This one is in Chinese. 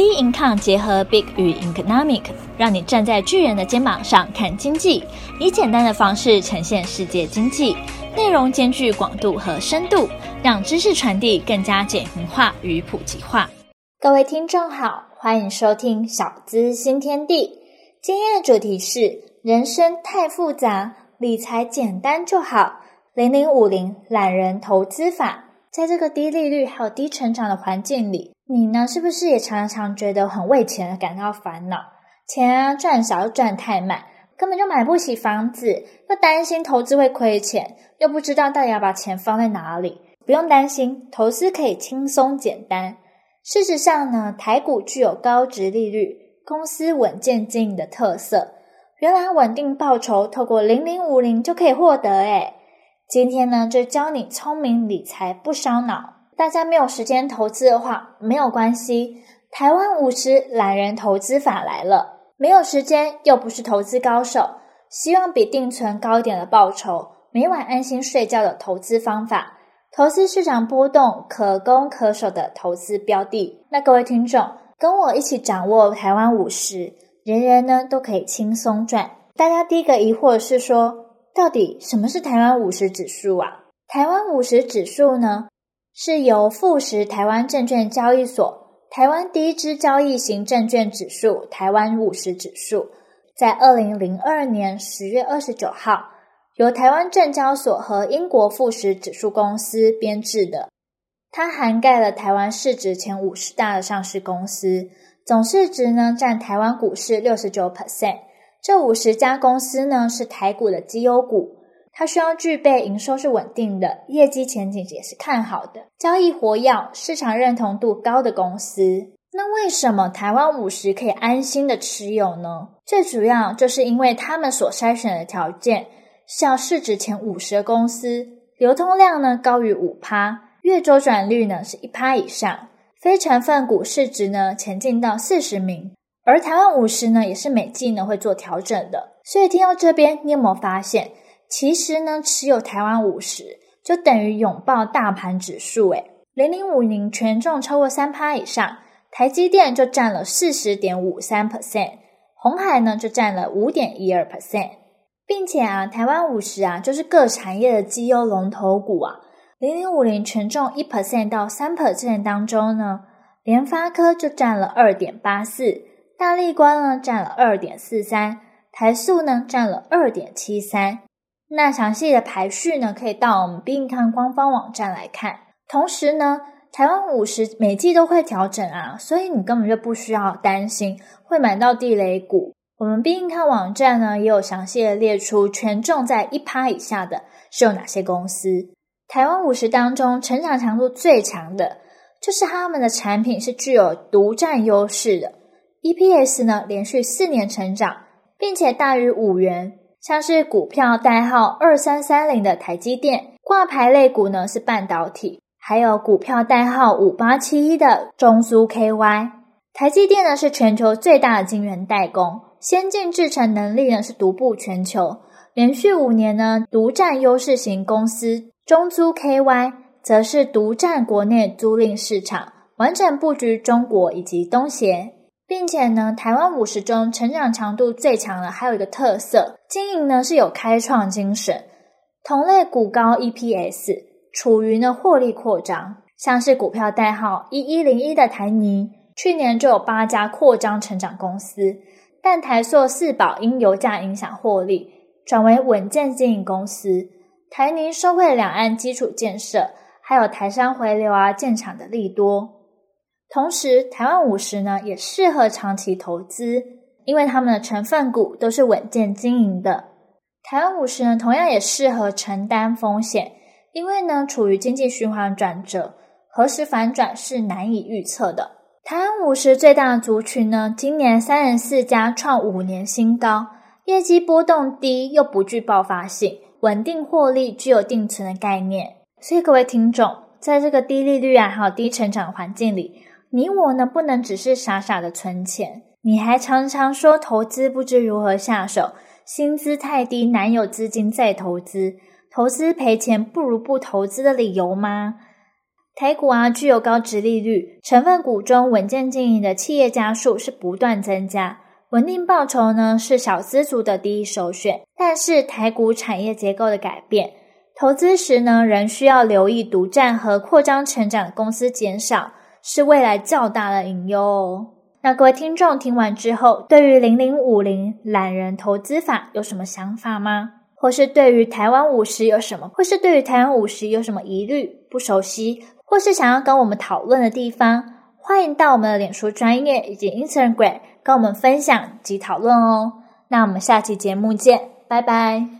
Bincom 结合 Big 与 Economic，让你站在巨人的肩膀上看经济，以简单的方式呈现世界经济，内容兼具广度和深度，让知识传递更加简明化与普及化。各位听众好，欢迎收听小资新天地。今天的主题是：人生太复杂，理财简单就好。零零五零懒人投资法。在这个低利率还有低成长的环境里，你呢是不是也常常觉得很为钱而感到烦恼？钱啊赚少又赚太慢，根本就买不起房子，又担心投资会亏钱，又不知道到底要把钱放在哪里。不用担心，投资可以轻松简单。事实上呢，台股具有高殖利率、公司稳健经营的特色。原来稳定报酬透过零零五零就可以获得诶今天呢，就教你聪明理财不烧脑。大家没有时间投资的话，没有关系。台湾五十懒人投资法来了。没有时间又不是投资高手，希望比定存高一点的报酬，每晚安心睡觉的投资方法，投资市场波动可攻可守的投资标的。那各位听众，跟我一起掌握台湾五十，人人呢都可以轻松赚。大家第一个疑惑是说，到底什么是台湾五十指数啊？台湾五十指数呢，是由富时台湾证券交易所台湾第一支交易型证券指数台湾五十指数，在二零零二年十月二十九号由台湾证交所和英国富时指数公司编制的。它涵盖了台湾市值前五十大的上市公司，总市值呢占台湾股市六十九 percent。这五十家公司呢，是台股的绩优股，它需要具备营收是稳定的，业绩前景也是看好的，交易活跃、市场认同度高的公司。那为什么台湾五十可以安心的持有呢？最主要就是因为他们所筛选的条件像市值前五十的公司，流通量呢高于五趴，月周转率呢是一趴以上，非成分股市值呢前进到四十名。而台湾五十呢，也是每季呢会做调整的，所以听到这边，你有没有发现，其实呢，持有台湾五十就等于拥抱大盘指数，诶零零五零权重超过三趴以上，台积电就占了四十点五三 percent，鸿海呢就占了五点一二 percent，并且啊，台湾五十啊就是各产业的绩优龙头股啊，零零五零权重一 percent 到三 percent 当中呢，联发科就占了二点八四。大立光呢占了二点四三，台塑呢占了二点七三。那详细的排序呢，可以到我们并看官方网站来看。同时呢，台湾五十每季都会调整啊，所以你根本就不需要担心会买到地雷股。我们 bin con 网站呢也有详细的列出权重在一趴以下的是有哪些公司。台湾五十当中成长强度最强的，就是他们的产品是具有独占优势的。EPS 呢，连续四年成长，并且大于五元。像是股票代号二三三零的台积电，挂牌类股呢是半导体，还有股票代号五八七一的中租 KY。台积电呢是全球最大的晶圆代工，先进制程能力呢是独步全球，连续五年呢独占优势型公司。中租 KY 则是独占国内租赁市场，完整布局中国以及东协。并且呢，台湾五十中成长强度最强的还有一个特色，经营呢是有开创精神，同类股高 EPS，处于呢获利扩张，像是股票代号一一零一的台泥，去年就有八家扩张成长公司，但台塑四宝因油价影响获利，转为稳健经营公司。台泥受惠两岸基础建设，还有台商回流啊建厂的利多。同时，台湾五十呢也适合长期投资，因为他们的成分股都是稳健经营的。台湾五十呢同样也适合承担风险，因为呢处于经济循环转折，何时反转是难以预测的。台湾五十最大的族群呢，今年三十四家创五年新高，业绩波动低又不具爆发性，稳定获利，具有定存的概念。所以各位听众，在这个低利率啊还有低成长环境里。你我呢，不能只是傻傻的存钱，你还常常说投资不知如何下手，薪资太低，难有资金再投资，投资赔钱不如不投资的理由吗？台股啊，具有高殖利率，成分股中稳健经营的企业家数是不断增加，稳定报酬呢是小资族的第一首选。但是台股产业结构的改变，投资时呢仍需要留意独占和扩张成长的公司减少，是未来较大的隐忧哦。那各位听众听完之后，对于零零五零懒人投资法有什么想法吗？或是对于台湾五十有什么？或是对于台湾五十有什么疑虑？不熟悉？或是想要跟我们讨论的地方，欢迎到我们的脸书专业以及 Instagram 跟我们分享及讨论哦。那我们下期节目见，拜拜。